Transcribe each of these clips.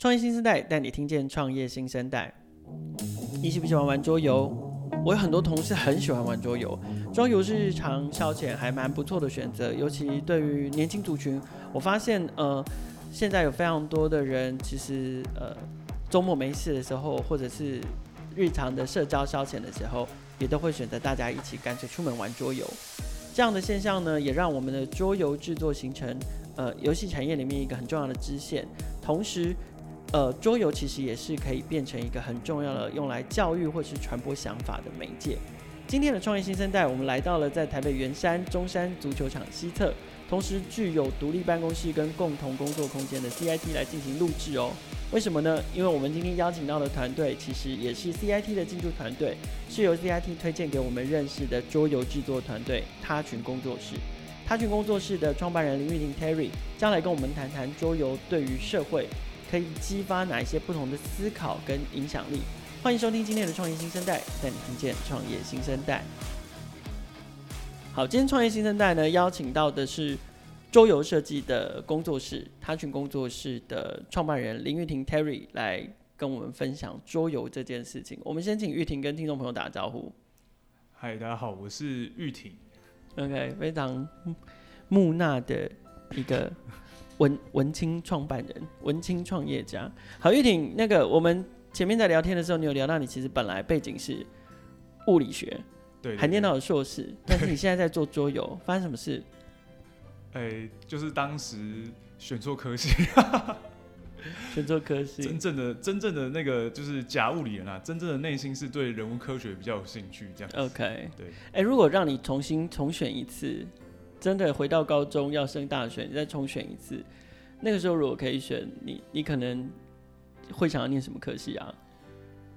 创业新生代带你听见创业新生代。你喜不喜欢玩桌游？我有很多同事很喜欢玩桌游，桌游是日常消遣，还蛮不错的选择。尤其对于年轻族群，我发现呃，现在有非常多的人，其实呃，周末没事的时候，或者是日常的社交消遣的时候，也都会选择大家一起干脆出门玩桌游。这样的现象呢，也让我们的桌游制作形成呃游戏产业里面一个很重要的支线，同时。呃，桌游其实也是可以变成一个很重要的用来教育或是传播想法的媒介。今天的创业新生代，我们来到了在台北圆山中山足球场西侧，同时具有独立办公室跟共同工作空间的 CIT 来进行录制哦。为什么呢？因为我们今天邀请到的团队其实也是 CIT 的进驻团队，是由 CIT 推荐给我们认识的桌游制作团队他群工作室。他群工作室的创办人林玉婷 Terry 将来跟我们谈谈桌游对于社会。可以激发哪一些不同的思考跟影响力？欢迎收听今天的创业新生代，带你听见创业新生代。好，今天创业新生代呢，邀请到的是桌游设计的工作室他群工作室的创办人林玉婷 Terry 来跟我们分享桌游这件事情。我们先请玉婷跟听众朋友打个招呼。嗨，大家好，我是玉婷。OK，非常木讷的一个。文文青创办人，文青创业家。好，玉婷，那个我们前面在聊天的时候，你有聊到你其实本来背景是物理学，对，还念到了硕士，但是你现在在做桌游，发生什么事？哎、欸，就是当时选错科系，选错科系。真正的真正的那个就是假物理人啊，真正的内心是对人文科学比较有兴趣，这样。OK，对。哎、欸，如果让你重新重选一次。真的回到高中要升大学，你再重选一次，那个时候如果可以选，你你可能会想要念什么科系啊？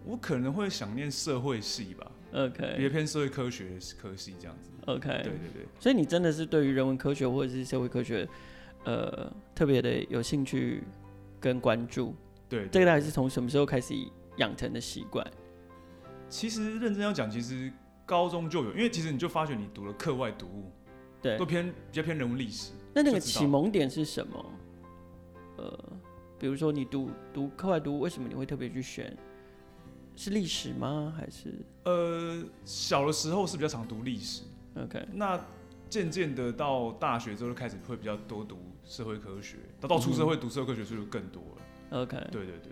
我可能会想念社会系吧。OK，比较偏社会科学科系这样子。OK，对对对。所以你真的是对于人文科学或者是社会科学，呃，特别的有兴趣跟关注。对，这个大概是从什么时候开始养成的习惯？其实认真要讲，其实高中就有，因为其实你就发觉你读了课外读物。对，都偏比较偏人文历史。那那个启蒙点是什么？呃，比如说你读读课外读，为什么你会特别去选？是历史吗？还是？呃，小的时候是比较常读历史。OK。那渐渐的到大学之后，就开始会比较多读社会科学。到到出社会读社会科学就更多了。OK。对对对。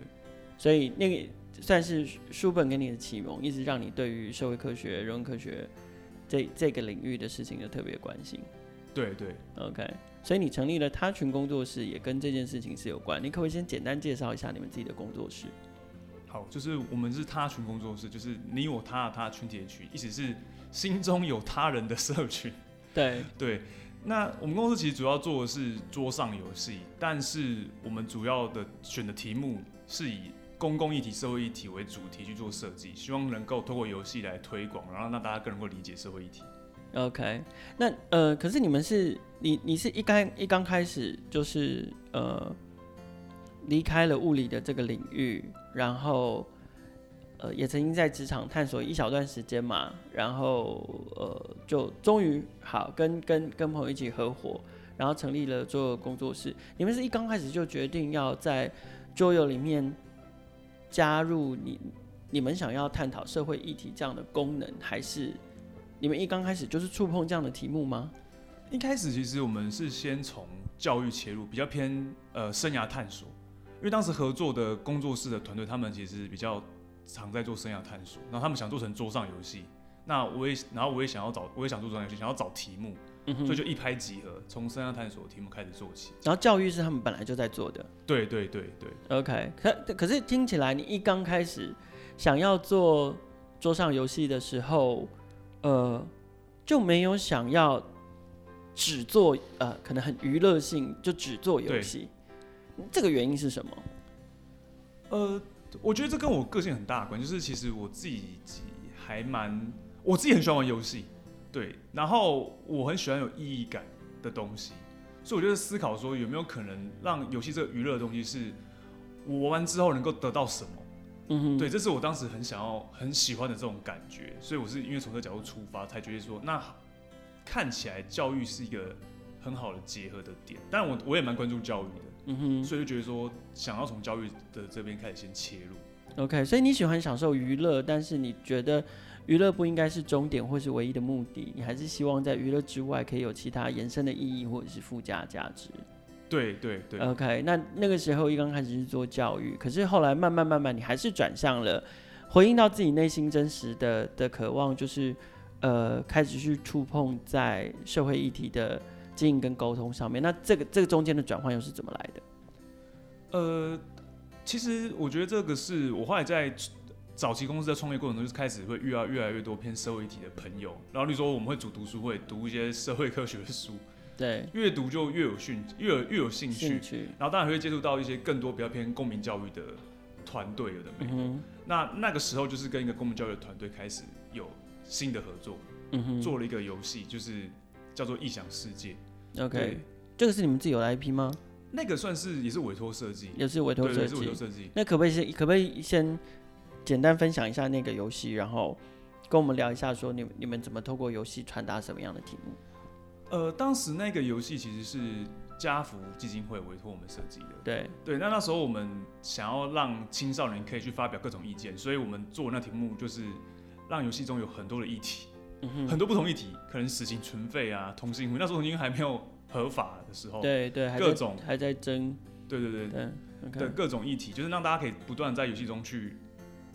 所以那个算是书本给你的启蒙，一直让你对于社会科学、人文科学。这这个领域的事情就特别关心，对对，OK，所以你成立了他群工作室，也跟这件事情是有关。你可不可以先简单介绍一下你们自己的工作室？好，就是我们是他群工作室，就是你我他他群体的群，意思是心中有他人的社群。对 对，那我们公司其实主要做的是桌上游戏，但是我们主要的选的题目是以。公共议题、社会议题为主题去做设计，希望能够透过游戏来推广，然后让大家更能够理解社会议题。OK，那呃，可是你们是你你是一刚一刚开始就是呃离开了物理的这个领域，然后呃也曾经在职场探索一小段时间嘛，然后呃就终于好跟跟跟朋友一起合伙，然后成立了做工作室。你们是一刚开始就决定要在桌游里面。加入你你们想要探讨社会议题这样的功能，还是你们一刚开始就是触碰这样的题目吗？一开始其实我们是先从教育切入，比较偏呃生涯探索，因为当时合作的工作室的团队，他们其实比较常在做生涯探索，然后他们想做成桌上游戏，那我也然后我也想要找，我也想做桌上游戏，想要找题目。嗯、所以就一拍即合，从生涯探索题目开始做起。然后教育是他们本来就在做的。对对对对。OK，可可是听起来你一刚开始想要做桌上游戏的时候，呃，就没有想要只做呃可能很娱乐性就只做游戏。这个原因是什么？呃，我觉得这跟我个性很大的关系，就是其实我自己还蛮，我自己很喜欢玩游戏。对，然后我很喜欢有意义感的东西，所以我就思考说有没有可能让游戏这个娱乐的东西是我玩完之后能够得到什么？嗯哼，对，这是我当时很想要、很喜欢的这种感觉，所以我是因为从这个角度出发，才觉得说那看起来教育是一个很好的结合的点。当然我我也蛮关注教育的。嗯哼，所以就觉得说想要从教育的这边开始先切入。OK，所以你喜欢享受娱乐，但是你觉得娱乐不应该是终点或是唯一的目的，你还是希望在娱乐之外可以有其他延伸的意义或者是附加价值。对对对。OK，那那个时候一刚开始是做教育，可是后来慢慢慢慢，你还是转向了回应到自己内心真实的的渴望，就是呃开始去触碰在社会议题的。经营跟沟通上面，那这个这个中间的转换又是怎么来的？呃，其实我觉得这个是我后来在早期公司在创业过程中，就是开始会遇到越来越多偏社会议题的朋友，然后你说我们会组读书会，读一些社会科学的书，对，越读就越有兴，越有越有兴趣，兴趣，然后当然会接触到一些更多比较偏公民教育的团队有的没的，嗯，那那个时候就是跟一个公民教育的团队开始有新的合作，嗯哼，做了一个游戏，就是。叫做异想世界，OK，这个是你们自己有的 IP 吗？那个算是也是委托设计，也是委托设计，是委托设计。那可不可以先可不可以先简单分享一下那个游戏，然后跟我们聊一下，说你们你们怎么透过游戏传达什么样的题目？呃，当时那个游戏其实是家福基金会委托我们设计的，对对。那那时候我们想要让青少年可以去发表各种意见，所以我们做那题目就是让游戏中有很多的议题。嗯、很多不同议题，可能死刑存废啊，同性婚，那时候同性婚还没有合法的时候，对对，各种还在争，对对对对，对各种议题，就是让大家可以不断在游戏中去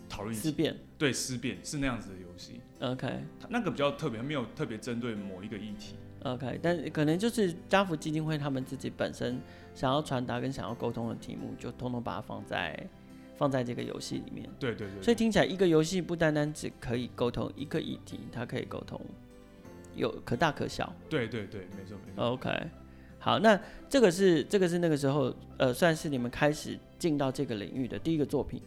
讨论思辨，对思辨是那样子的游戏。OK，那个比较特别，没有特别针对某一个议题。OK，但可能就是家福基金会他们自己本身想要传达跟想要沟通的题目，就通通把它放在。放在这个游戏里面，对对对，所以听起来一个游戏不单单只可以沟通一个议题，它可以沟通有可大可小。对对对，没错没错。OK，好，那这个是这个是那个时候呃，算是你们开始进到这个领域的第一个作品。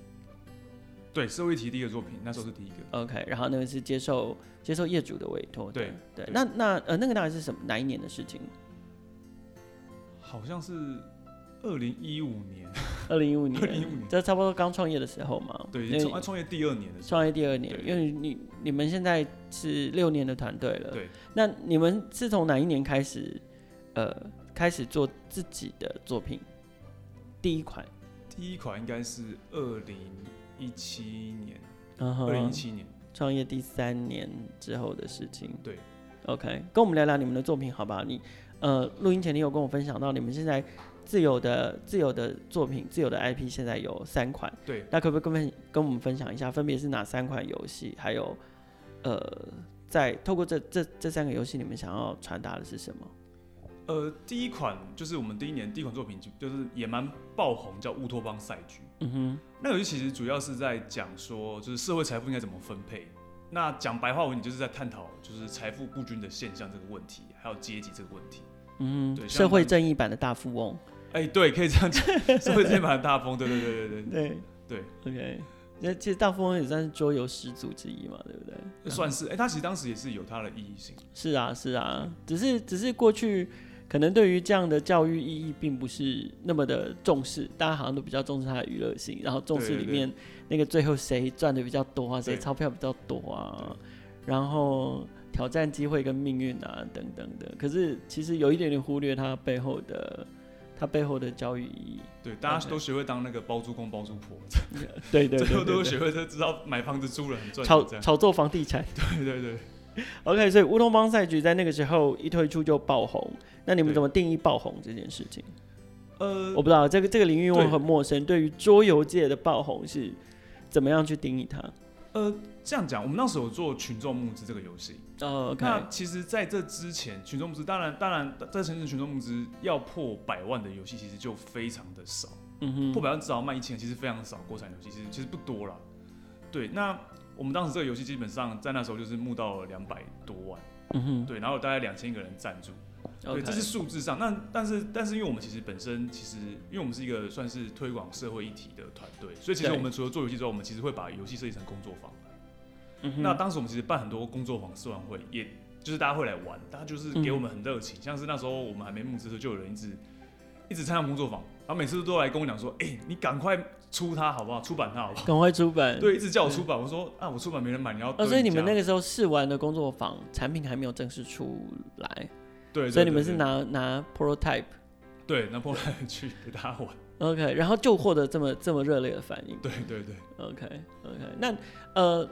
对，社会议题第一个作品，那时候是第一个。OK，然后那个是接受接受业主的委托。对对，那那呃那个大概是什么哪一年的事情？好像是。二零一五年，二零一五年，二零一五年，这差不多刚创业的时候嘛。对，创创业第二年的时候。创业第二年，因为你你们现在是六年的团队了。对。那你们是从哪一年开始，呃，开始做自己的作品？第一款。第一款应该是二零一七年。二零一七年。创业第三年之后的事情。对。OK，跟我们聊聊你们的作品，好不好？你呃，录音前你有跟我分享到你们现在。自有的自有的作品，自有的 IP 现在有三款。对，那可不可以跟跟我们分享一下，分别是哪三款游戏？还有，呃，在透过这这这三个游戏，你们想要传达的是什么？呃，第一款就是我们第一年第一款作品，就就是也蛮爆红，叫《乌托邦赛局》。嗯哼，那游戏其实主要是在讲说，就是社会财富应该怎么分配。那讲白话文，你就是在探讨就是财富不均的现象这个问题，还有阶级这个问题。嗯，对，社会正义版的大富翁。哎、欸，对，可以这样讲，社会正义版的大富翁，对对对对对对对，OK，那其实大富翁也算是桌游始祖之一嘛，对不对？算是，哎、欸，他其实当时也是有他的意义性。是啊，是啊，只是只是过去可能对于这样的教育意义并不是那么的重视，大家好像都比较重视它的娱乐性，然后重视里面那个最后谁赚的比较多啊，谁钞票比较多啊，然后。挑战机会跟命运啊，等等的，可是其实有一点点忽略它背后的，它背后的教育意义。对，大家都学会当那个包租公包租婆。对对，最后都学会都知道买房子租了很赚。炒炒作房地产。对 对对。OK，所以乌托邦赛局在那个时候一推出就爆红。那你们怎么定义爆红这件事情？呃，我不知道这个这个领域我很陌生。对于桌游界的爆红是怎么样去定义它？呃，这样讲，我们那时候有做群众募资这个游戏。呃。那其实在这之前，群众募资当然当然，在城市群众募资要破百万的游戏，其实就非常的少。嗯哼。破百万至少卖一千，其实非常少。国产游戏其实其实不多了。对，那我们当时这个游戏基本上在那时候就是募到了两百多万。嗯哼。对，然后有大概两千个人赞助。对，这是数字上。那但是但是因为我们其实本身其实因为我们是一个算是推广社会议题的团队，所以其实我们除了做游戏之外，我们其实会把游戏设计成工作坊。嗯、那当时我们其实办很多工作坊、试玩会，也就是大家会来玩，大家就是给我们很热情、嗯。像是那时候我们还没募资的时候，就有人一直一直参加工作坊，然后每次都来跟我讲说：“哎、欸，你赶快出它好不好？出版它好不好？”赶快出版。对，一直叫我出版。我说：“啊，我出版没人买，你要。哦”所以你们那个时候试玩的工作坊产品还没有正式出来。对，所以你们是拿拿 prototype，对，拿 prototype 去给大家玩。OK，然后就获得这么这么热烈的反应。对对对。OK OK，那呃，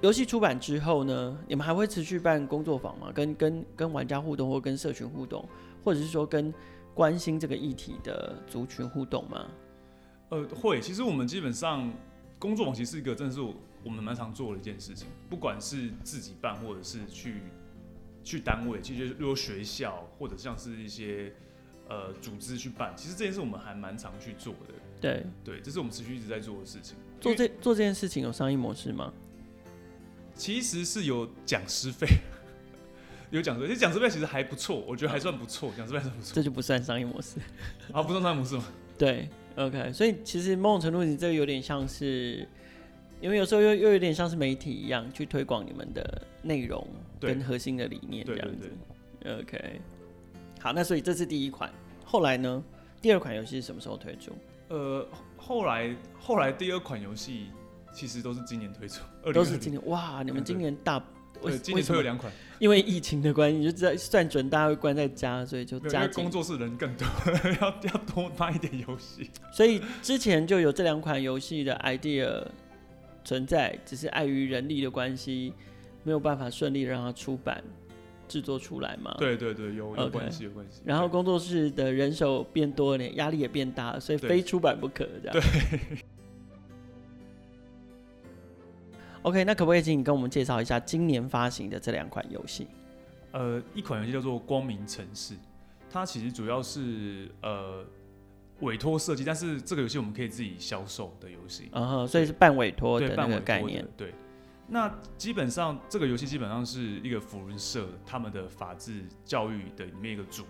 游戏出版之后呢，你们还会持续办工作坊吗？跟跟跟玩家互动，或跟社群互动，或者是说跟关心这个议题的族群互动吗？呃，会。其实我们基本上工作坊其实是一个，真的是我们蛮常做的一件事情。不管是自己办，或者是去去单位，其实如果学校或者像是一些呃组织去办，其实这件事我们还蛮常去做的。对对，这是我们持续一直在做的事情。做这做这件事情有商业模式吗？其实是有讲师费，有讲师费，其实讲师费其实还不错，我觉得还算不错，讲师费还算不错。这就不算商业模式啊，不算商业模式吗？对，OK，所以其实某种程度你这个有点像是，因为有时候又又有点像是媒体一样去推广你们的内容跟核心的理念这样子。对对对 OK，好，那所以这是第一款，后来呢，第二款游戏是什么时候推出？呃，后来后来第二款游戏其实都是今年推出，都是今年哇！你们今年大，对，今年推了两款，因为疫情的关系，就在算准大家会关在家，所以就加工作室人更多，要 要多发一点游戏。所以之前就有这两款游戏的 idea 存在，只是碍于人力的关系，没有办法顺利让它出版。制作出来嘛？对对对，有有关系有关系。然后工作室的人手变多了，压力也变大了，所以非出版不可这样。对。OK，那可不可以请你跟我们介绍一下今年发行的这两款游戏？呃，一款游戏叫做《光明城市》，它其实主要是呃委托设计，但是这个游戏我们可以自己销售的游戏。嗯哼，所以是半委托的那个概念。对。那基本上这个游戏基本上是一个福仁社他们的法治教育的里面一个组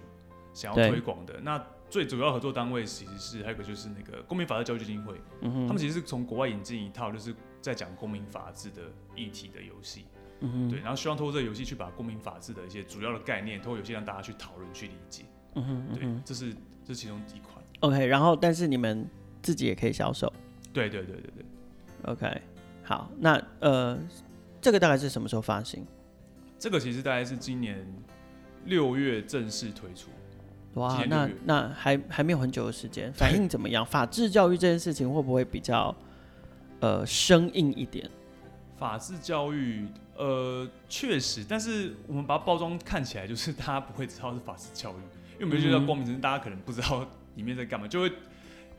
想要推广的。那最主要合作单位其实是还有一个就是那个公民法治教育基金会，嗯，他们其实是从国外引进一套就是在讲公民法治的议题的游戏，嗯哼，对，然后希望通过这个游戏去把公民法治的一些主要的概念通过游戏让大家去讨论去理解，嗯哼，对，这是这是其中一款。OK，然后但是你们自己也可以销售，对对对对对，OK。好，那呃，这个大概是什么时候发行？这个其实大概是今年六月正式推出。哇，那那还还没有很久的时间，反应怎么样？法治教育这件事情会不会比较呃生硬一点？法治教育，呃，确实，但是我们把它包装看起来就是大家不会知道是法治教育，因为我们觉得光明城市大家可能不知道里面在干嘛，就会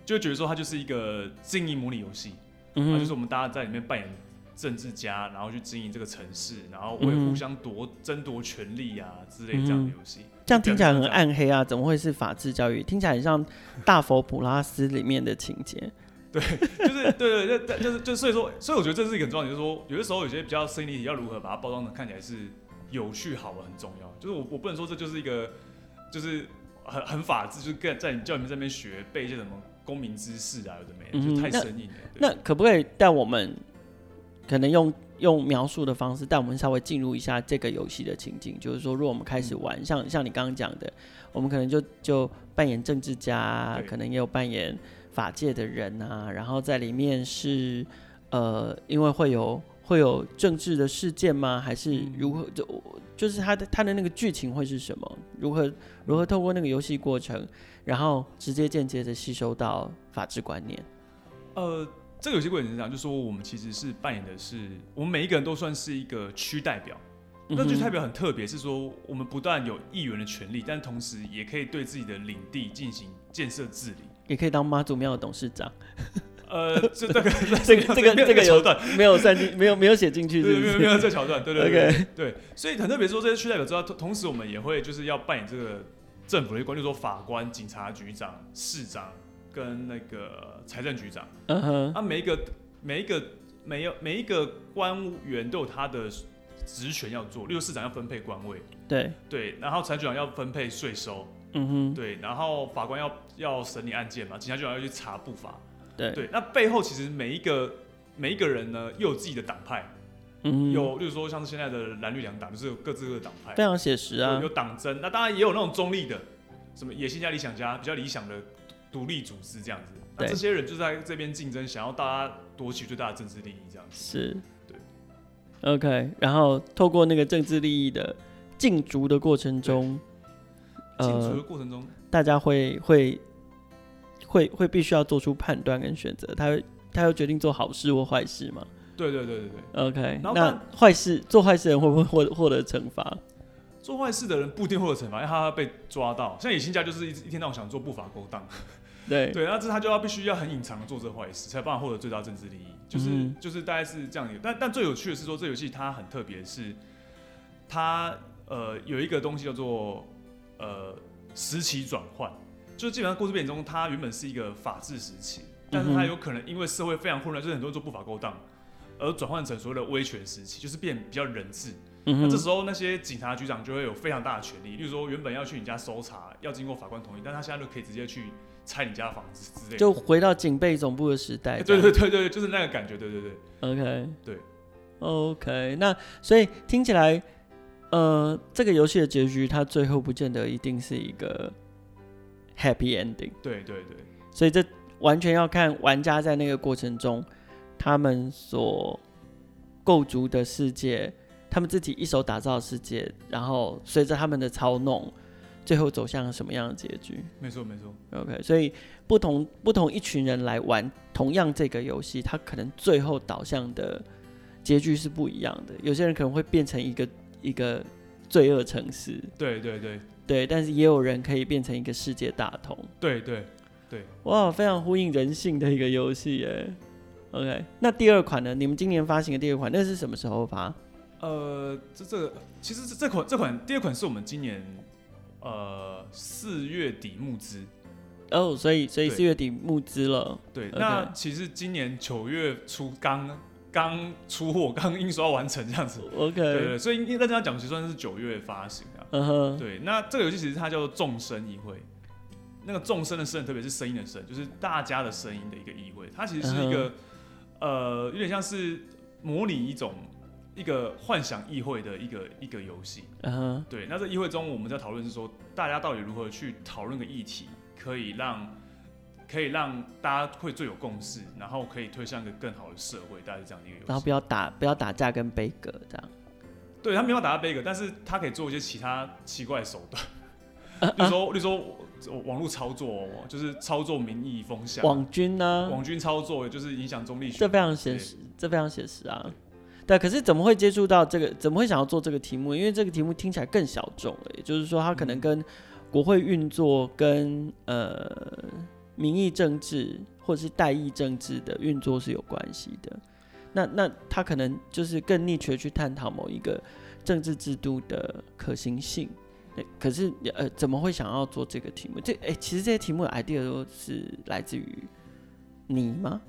就会觉得说它就是一个经营模拟游戏。嗯，就是我们大家在里面扮演政治家，然后去经营这个城市，然后会互相夺争夺权力啊之类这样的游戏。这样听起来很暗黑啊，怎么会是法治教育？听起来很像大佛普拉斯里面的情节。对，就是对对对，就是就所以说，所以我觉得这是一个很重要，就是说有的时候有些比较生理要如何把它包装的看起来是有趣好的很重要。就是我我不能说这就是一个就是很很法治，就是跟在你教你们这边学背一些什么。公民知识啊，有的没的，就太生硬了。那，那可不可以带我们，可能用用描述的方式带我们稍微进入一下这个游戏的情景？就是说，如果我们开始玩，嗯、像像你刚刚讲的，我们可能就就扮演政治家，可能也有扮演法界的人啊，然后在里面是呃，因为会有会有政治的事件吗？还是如何？就就是他的他的那个剧情会是什么？如何如何透过那个游戏过程？然后直接间接的吸收到法治观念。呃，这个游戏过程是这样，就是说我们其实是扮演的是，我们每一个人都算是一个区代表。嗯、那区代表很特别，是说我们不但有议员的权利，但同时也可以对自己的领地进行建设治理，也可以当妈祖庙的董事长。呃，这 这个这个这个这个桥段。没有算进，没有没有写进去没有没有这桥段，对对 对对，对，所以很特别，说这些区代表之外，同时我们也会就是要扮演这个。政府的一官，就是说法官、警察局长、市长跟那个财政局长，嗯哼，啊，每一个每一个每有每一个官员都有他的职权要做，例如市长要分配官位，对。对，然后财政局长要分配税收，嗯哼，对，然后法官要要审理案件嘛，警察局长要去查不法，对对，那背后其实每一个每一个人呢，又有自己的党派。嗯，有，例如说像是现在的蓝绿两党，就是有各自各的党派，非常写实啊。有党争，那当然也有那种中立的，什么野心家、理想家，比较理想的独立组织这样子。那这些人就在这边竞争，想要大家夺取最大的政治利益这样子。是，对。OK，然后透过那个政治利益的竞逐的过程中，进出的过程中，大家会会会会必须要做出判断跟选择，他会他会决定做好事或坏事嘛？对对对对对。OK，那坏事做坏事的人会不会获获得惩罚？做坏事的人不一定获得惩罚，因为他被抓到。像野心家就是一一天到晚想做不法勾当。对 对，那这他就要必须要很隐藏的做这坏事，才有办法获得最大政治利益。就是、嗯、就是大概是这样的。但但最有趣的是说，这游戏它很特别，是它呃有一个东西叫做呃时期转换，就是基本上故事背景中，它原本是一个法治时期，但是它有可能因为社会非常混乱，就是很多人做不法勾当，而转换成所谓的威权时期，就是变比较人治。嗯、那这时候那些警察局长就会有非常大的权利，例如说原本要去你家搜查，要经过法官同意，但他现在就可以直接去。拆你家的房子之类的，就回到警备总部的时代。欸。对对对对，就是那个感觉。对对对。OK，对，OK。那所以听起来，呃，这个游戏的结局，它最后不见得一定是一个 happy ending。对对对。所以这完全要看玩家在那个过程中，他们所构筑的世界，他们自己一手打造的世界，然后随着他们的操弄。最后走向了什么样的结局？没错，没错。OK，所以不同不同一群人来玩同样这个游戏，他可能最后导向的结局是不一样的。有些人可能会变成一个一个罪恶城市，对对对对，但是也有人可以变成一个世界大同，对对对。哇，非常呼应人性的一个游戏耶。OK，那第二款呢？你们今年发行的第二款，那是什么时候发？呃，这这个其实这这款这款第二款是我们今年。呃，四月底募资哦，oh, 所以所以四月底募资了。对，okay. 那其实今年九月初刚刚出货，刚印刷完成这样子。OK，对，对，对，所以应该这样讲，其实算是九月发行的。嗯哼，对。那这个游戏其实它叫做众生议会，那个众生的声，特别是声音的声，就是大家的声音的一个议会。它其实是一个、uh -huh. 呃，有点像是模拟一种。一个幻想议会的一个一个游戏，uh-huh. 对。那这议会中，我们在讨论是说，大家到底如何去讨论个议题，可以让可以让大家会最有共识，然后可以推向一个更好的社会，大概是这样的一个游戏。然后不要打不要打架跟悲歌这样。对，他没有打架悲歌，但是他可以做一些其他奇怪的手段，比如说 比如说网络操作，就是操作民意风向，网军呢？网军操作就是影响中立，这非常写实，这非常写实啊。对，可是怎么会接触到这个？怎么会想要做这个题目？因为这个题目听起来更小众了，也就是说，它可能跟国会运作、跟呃民意政治或者是代议政治的运作是有关系的。那那他可能就是更 niche 去探讨某一个政治制度的可行性。可是呃，怎么会想要做这个题目？这哎，其实这些题目的 idea 都是来自于你吗？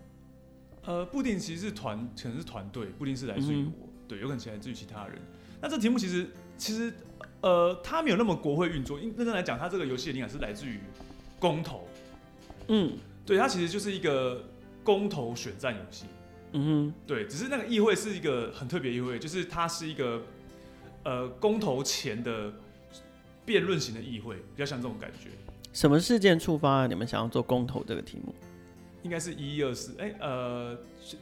呃，不一定，其实是团，可能是团队，不一定是来自于我、嗯，对，有可能是来自于其他人。那这题目其实，其实，呃，它没有那么国会运作。因认真来讲，它这个游戏的灵感是来自于公投。嗯，对，它其实就是一个公投选战游戏。嗯哼，对，只是那个议会是一个很特别议会，就是它是一个呃公投前的辩论型的议会，比较像这种感觉。什么事件触发了你们想要做公投这个题目？应该是一一二四，哎，呃，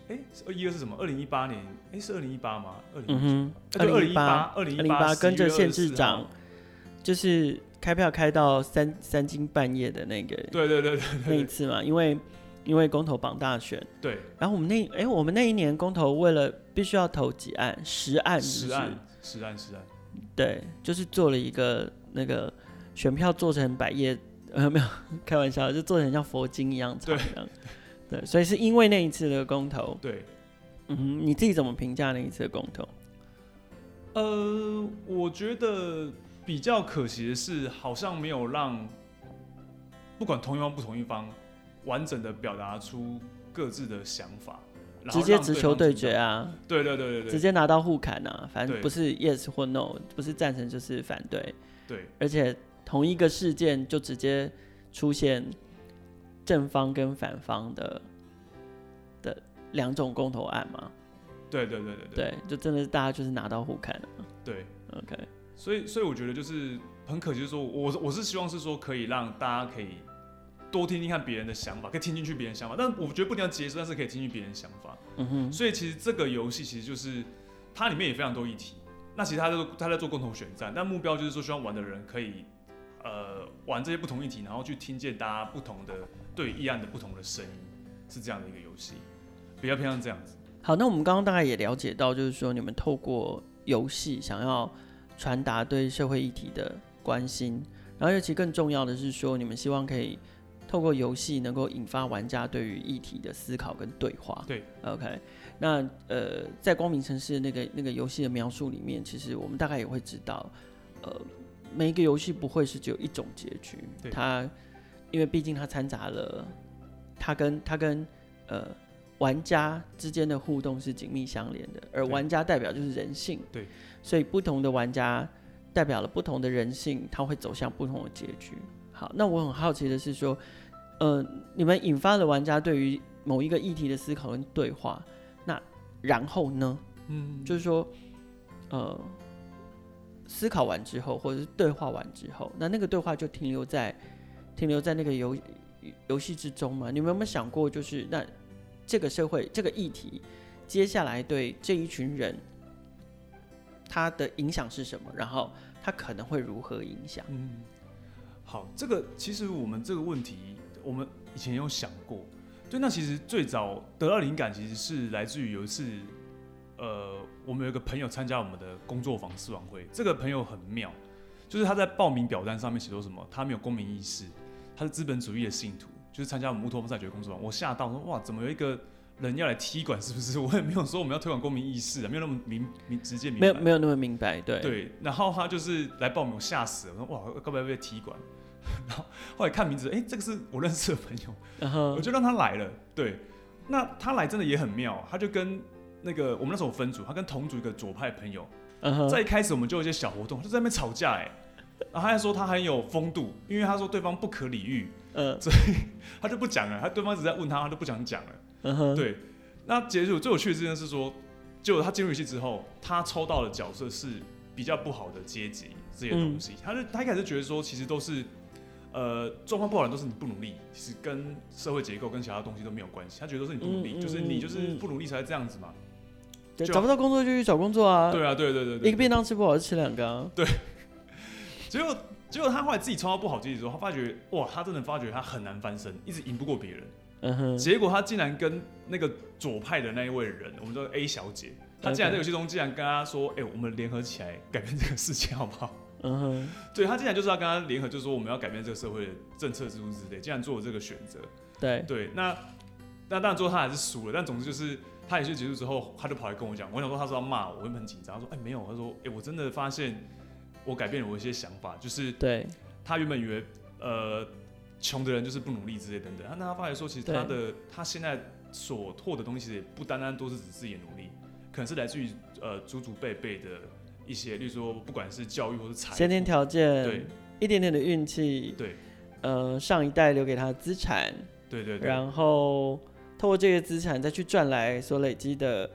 哎，二一二是什么？二零一八年，哎，是二零一八吗？二零，嗯哼，二零一八，二零一八，跟着县市长，就是开票开到三三更半夜的那个，对对对对，那一次嘛，因为因为公投榜大选，对，然后我们那，哎，我们那一年公投为了必须要投几案，十案，十案，十案，十案，对，就是做了一个那个选票做成百页。呃，没有 开玩笑，就做成像佛经一样长这样，对，所以是因为那一次的公投，对，嗯哼，你自己怎么评价那一次的公投？呃，我觉得比较可惜的是，好像没有让不管同一方不同一方完整的表达出各自的想法，直接直球对决啊，对对对对对，直接拿到互砍啊，反正不是 yes 或 no，不是赞成就是反对，对，而且。同一个事件就直接出现正方跟反方的的两种公投案嘛？对对对对对，对，就真的是大家就是拿到互砍了。对，OK。所以所以我觉得就是很可惜，就是说我我是希望是说可以让大家可以多听听看别人的想法，可以听进去别人想法，但我觉得不一定要接受，但是可以听进别人想法。嗯哼。所以其实这个游戏其实就是它里面也非常多议题。那其实他在做他在做共同选战，但目标就是说希望玩的人可以。呃玩这些不同议题，然后去听见大家不同的对议案的不同的声音，是这样的一个游戏，比较偏向这样子。好，那我们刚刚大概也了解到，就是说你们透过游戏想要传达对社会议题的关心，然后尤其更重要的是说，你们希望可以透过游戏能够引发玩家对于议题的思考跟对话。对，OK。那呃，在光明城市那个那个游戏的描述里面，其实我们大概也会知道，呃，每一个游戏不会是只有一种结局。它因为毕竟它掺杂了，它跟它跟呃玩家之间的互动是紧密相连的，而玩家代表就是人性。对。所以不同的玩家代表了不同的人性，它会走向不同的结局。好，那我很好奇的是说，呃，你们引发了玩家对于某一个议题的思考跟对话。那然后呢？嗯，就是说，呃，思考完之后，或者是对话完之后，那那个对话就停留在停留在那个游游戏之中嘛？你们有没有想过，就是那这个社会这个议题，接下来对这一群人，他的影响是什么？然后他可能会如何影响？嗯，好，这个其实我们这个问题，我们以前有想过。对，那其实最早得到灵感，其实是来自于有一次，呃，我们有一个朋友参加我们的工作坊试玩会。这个朋友很妙，就是他在报名表单上面写说什么，他没有公民意识，他是资本主义的信徒，就是参加我们乌托邦赛局工作坊。我吓到说，哇，怎么有一个人要来踢馆？是不是？我也没有说我们要推广公民意识啊，没有那么明明直接明白，没有没有那么明白，对对。然后他就是来报名，我吓死了，我说哇，该不会被踢馆？然后后来看名字，哎、欸，这个是我认识的朋友，uh -huh. 我就让他来了。对，那他来真的也很妙，他就跟那个我们那时候分组，他跟同组一个左派朋友，uh -huh. 在一开始我们就有一些小活动，就在那边吵架，哎，然后他还说他很有风度，因为他说对方不可理喻，uh. 所以他就不讲了，他对方一直在问他，他就不想讲了。嗯哼对，那结束最有趣的事情是说，就他进入游戏之后，他抽到的角色是比较不好的阶级这些东西，uh -huh. 他就他一开始觉得说，其实都是。呃，状况不好的都是你不努力，其实跟社会结构跟其他东西都没有关系。他觉得都是你不努力，嗯、就是你就是不努力才会这样子嘛。对，找不到工作就去找工作啊。对啊，对对对，对，一个便当吃不好就吃两个、啊。对。结果结果他后来自己抽到不好结局之后，他发觉哇，他真的发觉他很难翻身，一直赢不过别人。嗯哼。结果他竟然跟那个左派的那一位人，我们说 A 小姐，他竟然在游戏中竟然跟他说：“哎、欸，我们联合起来改变这个世界好不好？”嗯哼，对，他竟然就是要跟他联合，就是说我们要改变这个社会的政策制度之类，竟然做了这个选择。对对，那那当然最后他还是输了，但总之就是他游戏结束之后，他就跑来跟我讲，我想说他说要骂我，我会很紧张。他说哎、欸、没有，他说哎、欸、我真的发现我改变了我一些想法，就是对。他原本以为呃穷的人就是不努力之类等等，他那他发现说其实他的他现在所获的东西也不单单都是指自己的努力，可能是来自于呃祖祖辈辈的。一些，例如说，不管是教育或是财，先天条件，对，一点点的运气，对，呃，上一代留给他的资产，对对对，然后透过这些资产再去赚来所累积的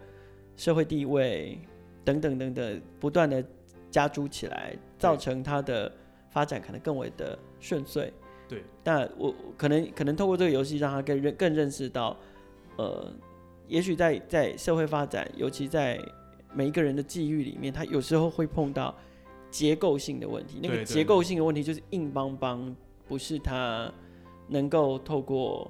社会地位等等等等，不断的加诸起来，造成他的发展可能更为的顺遂。对，但我可能可能透过这个游戏让他更认更认识到，呃，也许在在社会发展，尤其在。每一个人的际遇里面，他有时候会碰到结构性的问题。那个结构性的问题就是硬邦邦，不是他能够透过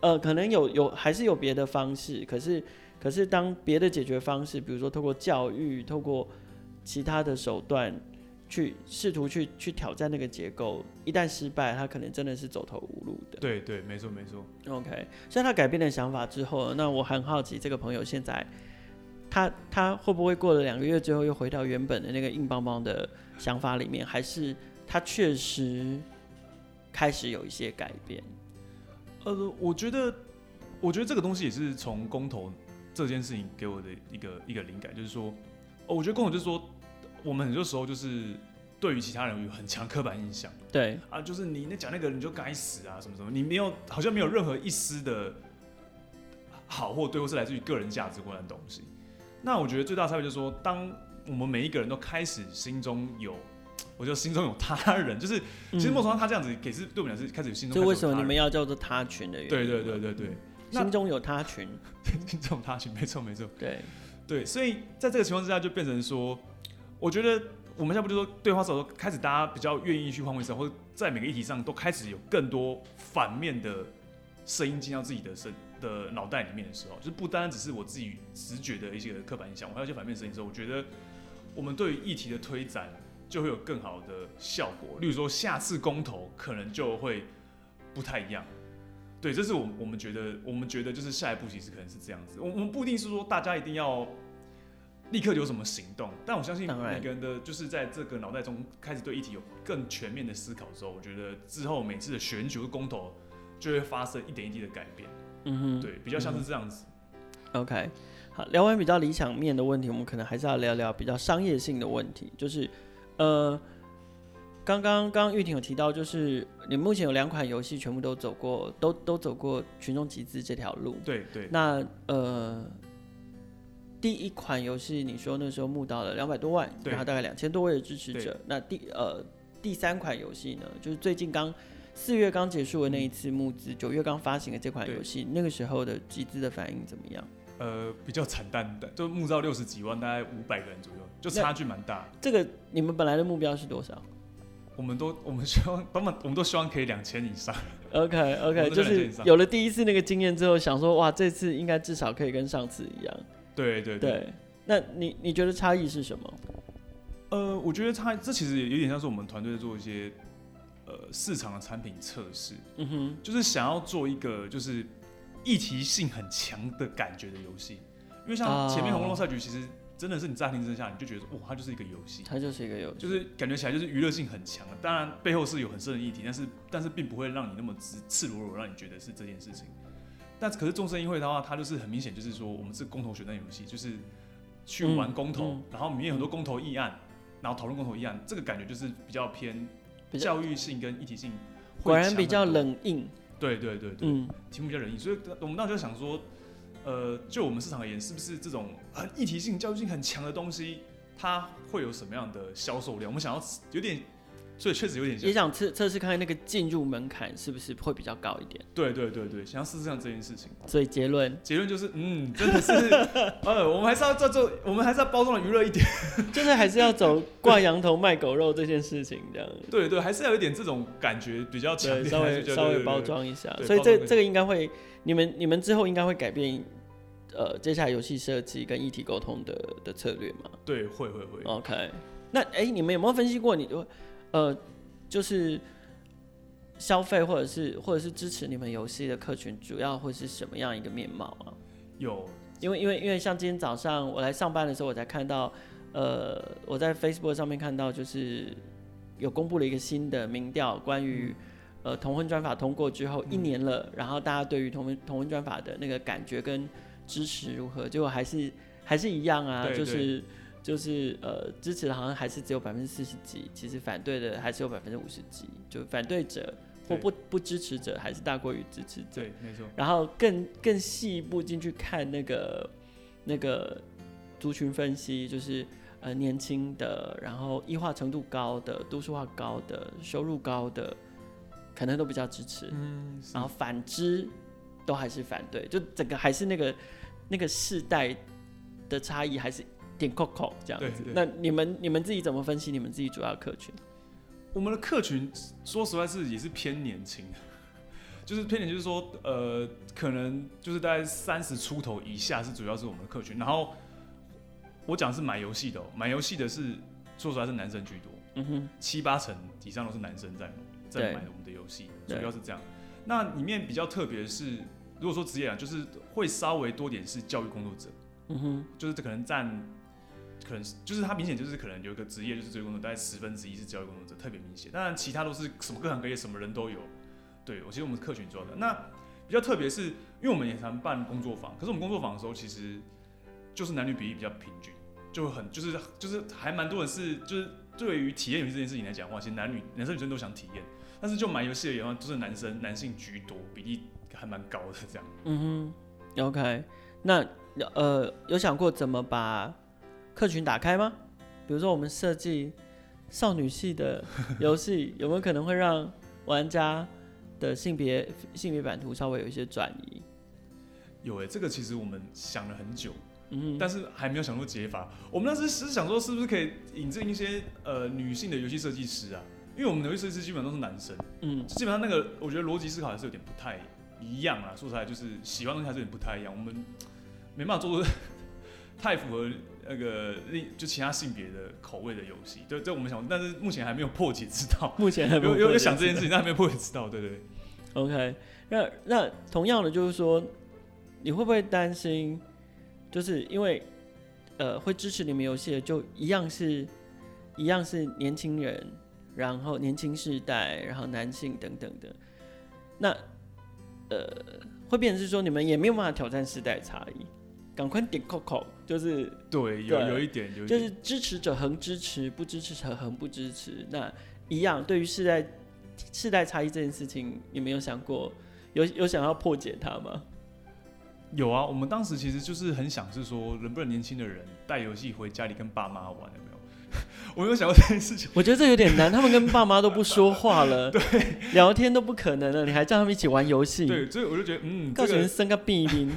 呃，可能有有还是有别的方式。可是可是当别的解决方式，比如说透过教育，透过其他的手段去试图去去挑战那个结构，一旦失败，他可能真的是走投无路的。对对，没错没错。OK，所以他改变了想法之后，那我很好奇这个朋友现在。他他会不会过了两个月之后又回到原本的那个硬邦邦的想法里面？还是他确实开始有一些改变？呃，我觉得，我觉得这个东西也是从公投这件事情给我的一个一个灵感，就是说，哦，我觉得公投就是说，我们很多时候就是对于其他人有很强刻板印象，对啊，就是你那讲那个人就该死啊，什么什么，你没有好像没有任何一丝的好或对，或是来自于个人价值观的东西。那我觉得最大差别就是说，当我们每一个人都开始心中有，我觉得心中有他人，就是、嗯、其实莫从他这样子，也是对我们来说开始有心中有。就为什么你们要叫做他群的原因？对对对对对，心中有他群，心中有他群，没错没错。对对，所以在这个情况之下，就变成说，我觉得我们现在不就说对话时候开始大家比较愿意去换位思考，或者在每个议题上都开始有更多反面的声音进到自己的身的脑袋里面的时候，就是不单单只是我自己直觉的一些刻板印象，我还有一些反面声音的时候，我觉得我们对于议题的推展就会有更好的效果。例如说，下次公投可能就会不太一样。对，这是我我们觉得，我们觉得就是下一步其实可能是这样子。我我们不一定是说大家一定要立刻有什么行动，但我相信每个人的就是在这个脑袋中开始对议题有更全面的思考之后，我觉得之后每次的选举公投就会发生一点一滴的改变。嗯哼，对，比较像是这样子。嗯、OK，好，聊完比较理想面的问题，我们可能还是要聊聊比较商业性的问题，就是呃。刚刚刚玉婷有提到，就是你目前有两款游戏全部都走过，都都走过群众集资这条路。对对。那呃，第一款游戏你说那时候募到了两百多万，然后大概两千多位的支持者。那第呃第三款游戏呢，就是最近刚四月刚结束的那一次募资，九、嗯、月刚发行的这款游戏，那个时候的集资的反应怎么样？呃，比较惨淡的，就募到六十几万，大概五百个人左右，就差距蛮大。这个你们本来的目标是多少？我们都 我们希望，我们我们都希望可以两千以上。OK OK，就是有了第一次那个经验之后，想说哇，这次应该至少可以跟上次一样。对对对。对，那你你觉得差异是什么？呃，我觉得差这其实也有点像是我们团队在做一些呃市场的产品测试。嗯哼。就是想要做一个就是议题性很强的感觉的游戏，因为像前面红龙赛局其实。真的是你乍听之下，你就觉得哇，它就是一个游戏，它就是一个游戏，就是感觉起来就是娱乐性很强的。当然背后是有很深的议题，但是但是并不会让你那么直赤裸裸让你觉得是这件事情。但可是众生议会的话，它就是很明显就是说，我们是公投选战游戏，就是去玩公投，嗯嗯、然后里面有很多公投议案，然后讨论公投议案，这个感觉就是比较偏教育性跟议题性。果然比较冷硬。对对对对，嗯，题目比较冷硬，所以我们当时就想说。呃，就我们市场而言，是不是这种很议题性、教育性很强的东西，它会有什么样的销售量？我们想要有点，所以确实有点像，也想测测试看看那个进入门槛是不是会比较高一点。对对对对，想要试试看这件事情。所以结论，结论就是，嗯，真的是，呃，我们还是要做做，我们还是要包装的娱乐一点，就是还是要走挂羊头卖狗肉这件事情这样。对对，还是要有一点这种感觉比较强，稍微稍微包装一下。所以这这个应该会。你们你们之后应该会改变，呃，接下来游戏设计跟议题沟通的的策略吗？对，会会会。OK，那哎、欸，你们有没有分析过你，你呃，就是消费或者是或者是支持你们游戏的客群，主要会是什么样一个面貌啊？有，因为因为因为像今天早上我来上班的时候，我才看到，呃，我在 Facebook 上面看到，就是有公布了一个新的民调，关于。呃，同婚专法通过之后一年了，嗯、然后大家对于同婚同婚专法的那个感觉跟支持如何？结果还是还是一样啊，就是就是呃，支持的好像还是只有百分之四十几，其实反对的还是有百分之五十几，就反对者或不不支持者还是大过于支持者。对，没错。然后更更细一步进去看那个那个族群分析，就是呃年轻的，然后异化程度高的，都市化高的，收入高的。可能都比较支持，嗯，然后反之都还是反对，就整个还是那个那个世代的差异还是点扣扣这样子。那你们你们自己怎么分析你们自己主要客群？我们的客群说实话是也是偏年轻的，就是偏年就是说呃，可能就是大概三十出头以下是主要是我们的客群。然后我讲是买游戏的，买游戏的是说实话是男生居多，嗯哼，七八成以上都是男生在。在买我们的游戏，主要是这样。那里面比较特别的是，如果说职业啊，就是会稍微多点是教育工作者，嗯哼，就是这可能占，可能就是他明显就是可能有一个职业就是教育工作，大概十分之一是教育工作者，特别明显。当然其他都是什么各行各业，什么人都有。对，我其实我们是客群做的。那比较特别是，因为我们也常办工作坊，可是我们工作坊的时候，其实就是男女比例比较平均，就很就是就是还蛮多人是就是对于体验游戏这件事情来讲的话，其实男女男生女生都想体验。但是就买游戏的话，都是男生，男性居多，比例还蛮高的这样。嗯哼，OK，那呃有想过怎么把客群打开吗？比如说我们设计少女系的游戏，有没有可能会让玩家的性别性别版图稍微有一些转移？有诶、欸，这个其实我们想了很久，嗯，但是还没有想出解法。我们当时是想说，是不是可以引进一些呃女性的游戏设计师啊？因为我们的游戏设计师基本上都是男生，嗯，基本上那个我觉得逻辑思考还是有点不太一样啊。说出来就是喜欢的东西还是有点不太一样，我们没办法做出太符合那个另就其他性别的口味的游戏。对，这我们想，但是目前还没有破解之道。目前还没有有有想这件事情，但还没有破解之道。对对对。OK，那那同样的就是说，你会不会担心？就是因为，呃，会支持你们游戏的就一样是，一样是年轻人，然后年轻世代，然后男性等等的，那，呃，会变成是说你们也没有办法挑战世代差异，赶快点扣扣，就是对，有有一点，有一点，就是支持者恒支持，不支持者恒不支持，那一样，对于世代世代差异这件事情，你没有想过，有有想要破解它吗？有啊，我们当时其实就是很想是说，能不能年轻的人带游戏回家里跟爸妈玩，有没有？我有想过这件事情。我觉得这有点难，他们跟爸妈都不说话了，对，聊天都不可能了，你还叫他们一起玩游戏？对，所以我就觉得，嗯，告诉人生个病病。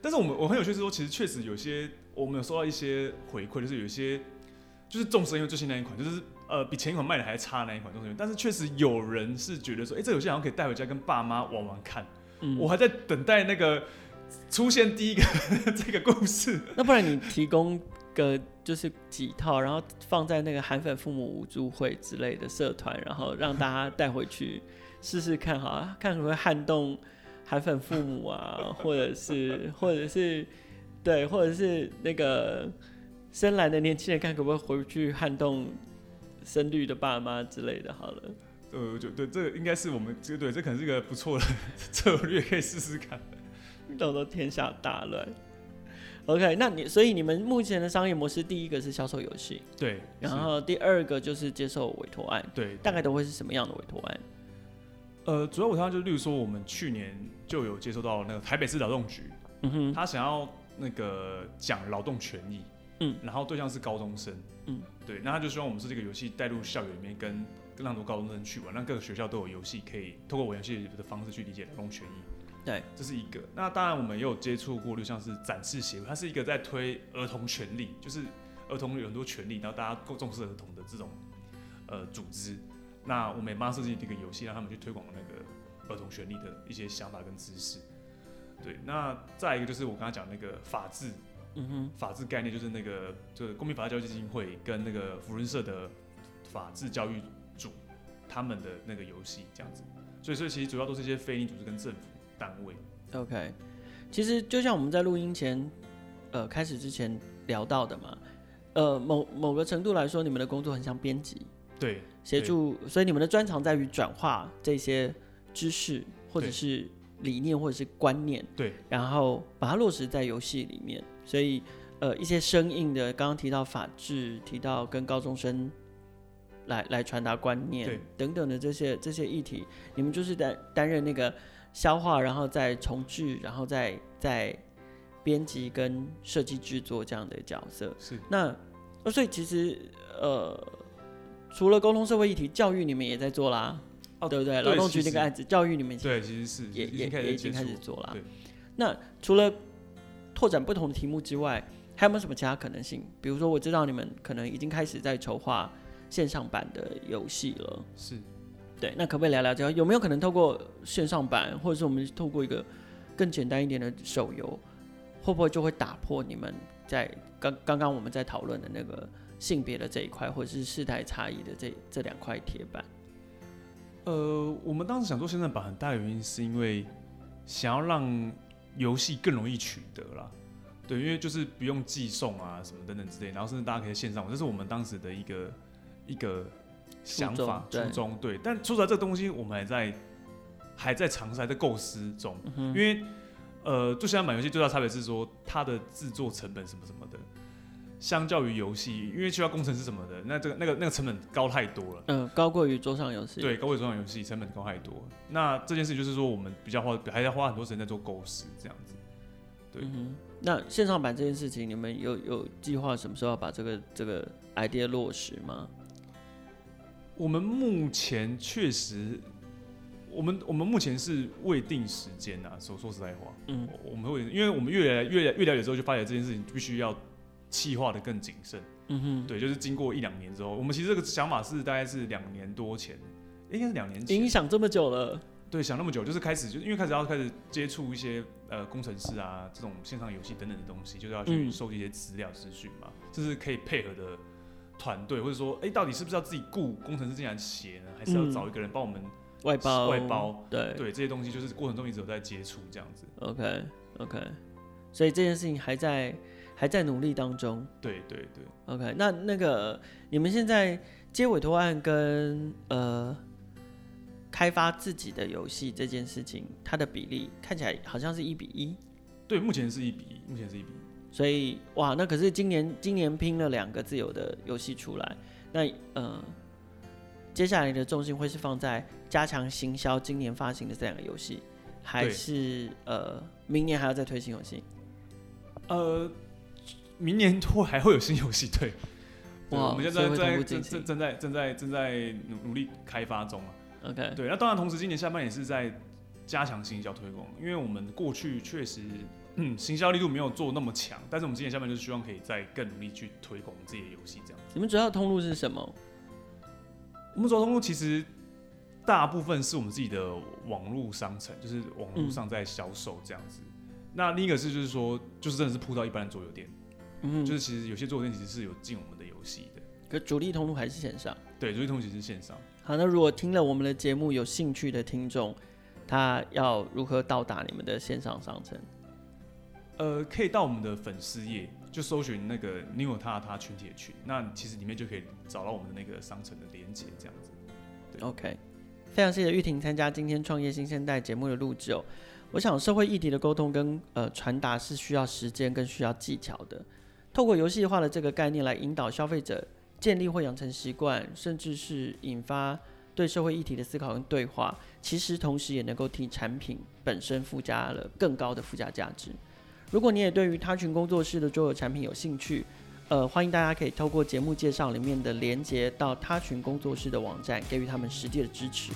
对。但是我们我很有趣是说，其实确实有些我们有收到一些回馈，就是有些就是众神因为最新那一款，就是呃比前一款卖的还差那一款众神，但是确实有人是觉得说，哎、欸，这游戏好像可以带回家跟爸妈玩玩看。嗯、我还在等待那个出现第一个这个故事。那不然你提供个就是几套，然后放在那个韩粉父母无助会之类的社团，然后让大家带回去试试看，好啊，看会不会撼动韩粉父母啊，或者是或者是对，或者是那个深蓝的年轻人，看可不可以回去撼动深绿的爸妈之类的。好了。呃，就对，这个应该是我们这个对，这可能是一个不错的 策略，可以试试看。到时候天下大乱。OK，那你所以你们目前的商业模式，第一个是销售游戏，对，然后第二个就是接受委托案，对，大概都会是什么样的委托案？呃，主要委托案就是，例如说我们去年就有接收到那个台北市劳动局，嗯哼，他想要那个讲劳动权益，嗯，然后对象是高中生，嗯，对，那他就希望我们是这个游戏带入校园里面跟。让多高中生去玩，让各个学校都有游戏可以通过玩游戏的方式去理解劳动权益。对，这是一个。那当然，我们也有接触过，就像是展示协会，它是一个在推儿童权利，就是儿童有很多权利，然后大家更重视儿童的这种呃组织。那我们也帮他设计一个游戏，让他们去推广那个儿童权利的一些想法跟知识。对，那再一个就是我刚才讲那个法治，嗯哼，法治概念就是那个就是公民法治教育基金会跟那个扶轮社的法治教育。他们的那个游戏这样子，所以所以其实主要都是一些非营利组织跟政府单位。OK，其实就像我们在录音前，呃，开始之前聊到的嘛，呃，某某个程度来说，你们的工作很像编辑，对，协助，所以你们的专长在于转化这些知识或者是理念或者是观念，对，然后把它落实在游戏里面。所以，呃，一些生硬的，刚刚提到法治，提到跟高中生。来来传达观念等等的这些这些议题，你们就是担担任那个消化，然后再重置，然后再再编辑跟设计制作这样的角色。是那所以其实呃，除了沟通社会议题，教育你们也在做啦，哦，对不对？劳动局那个案子，教育你们对，其实是也也也已经开始做了。那除了拓展不同的题目之外，还有没有什么其他可能性？比如说，我知道你们可能已经开始在筹划。线上版的游戏了，是，对，那可不可以聊聊这个？有没有可能透过线上版，或者是我们透过一个更简单一点的手游，会不会就会打破你们在刚刚刚我们在讨论的那个性别的这一块，或者是世代差异的这这两块铁板？呃，我们当时想做线上版，很大的原因是因为想要让游戏更容易取得啦，对，因为就是不用寄送啊什么等等之类，然后甚至大家可以线上，这是我们当时的一个。一个想法初衷对，对，但说出来这东西我们还在还在尝试，还在构思中。嗯、因为呃，就像买游戏最大差别是说它的制作成本什么什么的，相较于游戏，因为需要工程师什么的，那这个那个那个成本高太多了。嗯，高过于桌上游戏。对，高过于桌上游戏成本高太多。那这件事就是说，我们比较花，还要花很多时间在做构思这样子。对、嗯，那线上版这件事情，你们有有计划什么时候要把这个这个 idea 落实吗？我们目前确实，我们我们目前是未定时间呐，说说实在话，嗯，我们会因为我们越来越越了解之后，就发现这件事情必须要企划的更谨慎。嗯哼，对，就是经过一两年之后，我们其实这个想法是大概是两年多前，应该是两年前。影响这么久了。对，想那么久，就是开始，就因为开始要开始接触一些呃工程师啊，这种线上游戏等等的东西，就是要去收集一些资料资讯嘛，这、嗯、是可以配合的团队，或者说，哎、欸，到底是不是要自己雇工程师进来写呢，还是要找一个人帮我们外包？外包，对对，这些东西就是过程中一直有在接触这样子。OK OK，所以这件事情还在。还在努力当中。对对对。OK，那那个你们现在接委托案跟呃开发自己的游戏这件事情，它的比例看起来好像是一比一。对，目前是一比一，目前是一比一。所以哇，那可是今年今年拼了两个自由的游戏出来，那呃接下来的重心会是放在加强行销今年发行的这两个游戏，还是呃明年还要再推新游戏？呃。明年会还会有新游戏，对，哇，我们现在在正正正在正在正在努努力开发中啊。OK，对，那当然同时今年下半年也是在加强行销推广，因为我们过去确实嗯行销力度没有做那么强，但是我们今年下半年就是希望可以再更努力去推广我们自己的游戏这样子。你们主要的通路是什么？我们主要通路其实大部分是我们自己的网络商城，就是网络上在销售这样子。嗯、那另一个是就是说，就是真的是铺到一般的桌游店。嗯，就是其实有些桌游店其实是有进我们的游戏的，可主力通路还是线上。对，主力通路其实是线上。好，那如果听了我们的节目有兴趣的听众，他要如何到达你们的线上商城？呃，可以到我们的粉丝页，就搜寻那个“你有他他群体的群”，那其实里面就可以找到我们的那个商城的连接，这样子。对，OK，非常谢谢玉婷参加今天创业新生代节目的录制哦。我想社会议题的沟通跟呃传达是需要时间跟需要技巧的。透过游戏化的这个概念来引导消费者建立或养成习惯，甚至是引发对社会议题的思考跟对话，其实同时也能够替产品本身附加了更高的附加价值。如果你也对于他群工作室的桌游产品有兴趣，呃，欢迎大家可以透过节目介绍里面的连结到他群工作室的网站，给予他们实际的支持。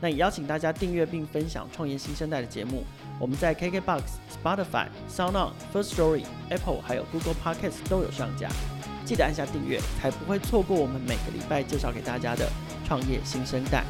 那也邀请大家订阅并分享创业新生代的节目。我们在 KKBOX、Spotify、SoundOn、First Story、Apple 还有 Google Podcast 都有上架，记得按下订阅，才不会错过我们每个礼拜介绍给大家的创业新生代。